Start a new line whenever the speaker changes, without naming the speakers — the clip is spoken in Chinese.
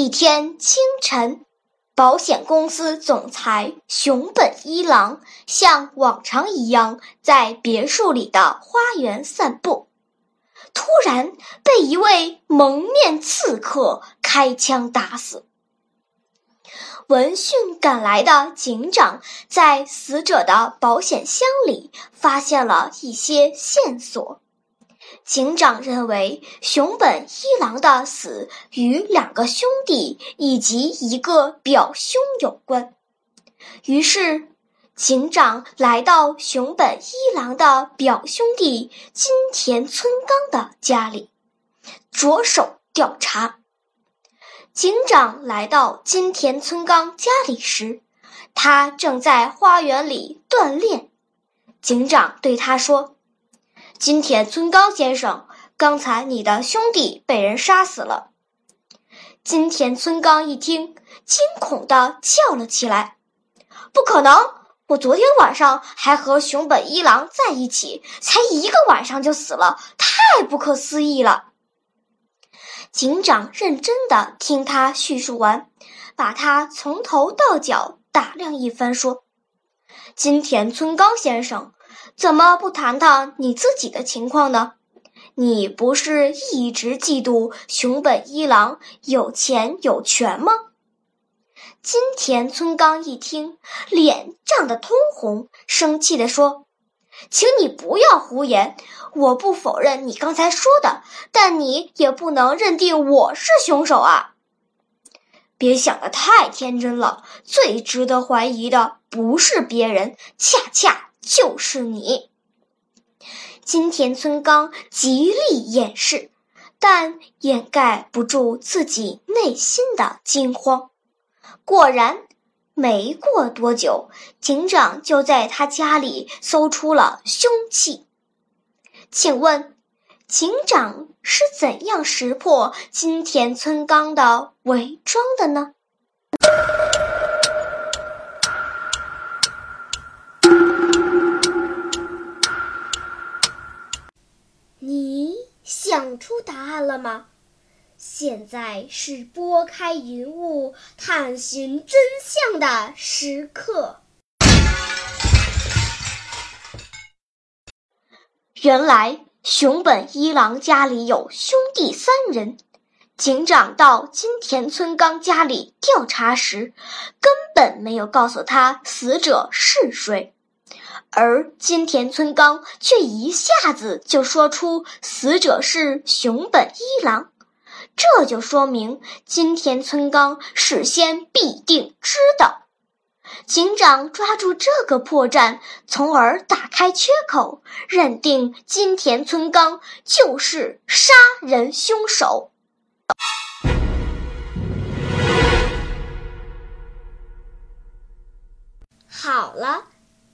一天清晨。保险公司总裁熊本一郎像往常一样在别墅里的花园散步，突然被一位蒙面刺客开枪打死。闻讯赶来的警长在死者的保险箱里发现了一些线索。警长认为熊本一郎的死与两个兄弟以及一个表兄有关，于是警长来到熊本一郎的表兄弟金田村刚的家里，着手调查。警长来到金田村刚家里时，他正在花园里锻炼。警长对他说。金田村刚先生，刚才你的兄弟被人杀死了。金田村刚一听，惊恐地叫了起来：“不可能！我昨天晚上还和熊本一郎在一起，才一个晚上就死了，太不可思议了。”警长认真地听他叙述完，把他从头到脚打量一番，说：“金田村刚先生。”怎么不谈谈你自己的情况呢？你不是一直嫉妒熊本一郎有钱有权吗？金田村刚一听，脸涨得通红，生气地说：“请你不要胡言！我不否认你刚才说的，但你也不能认定我是凶手啊！别想得太天真了，最值得怀疑的不是别人，恰恰……”就是你，金田村刚极力掩饰，但掩盖不住自己内心的惊慌。果然，没过多久，警长就在他家里搜出了凶器。请问，警长是怎样识破金田村刚的伪装的呢？想出答案了吗？现在是拨开云雾探寻真相的时刻。原来熊本一郎家里有兄弟三人。警长到金田村刚家里调查时，根本没有告诉他死者是谁。而金田村刚却一下子就说出死者是熊本一郎，这就说明金田村刚事先必定知道。警长抓住这个破绽，从而打开缺口，认定金田村刚就是杀人凶手。好了。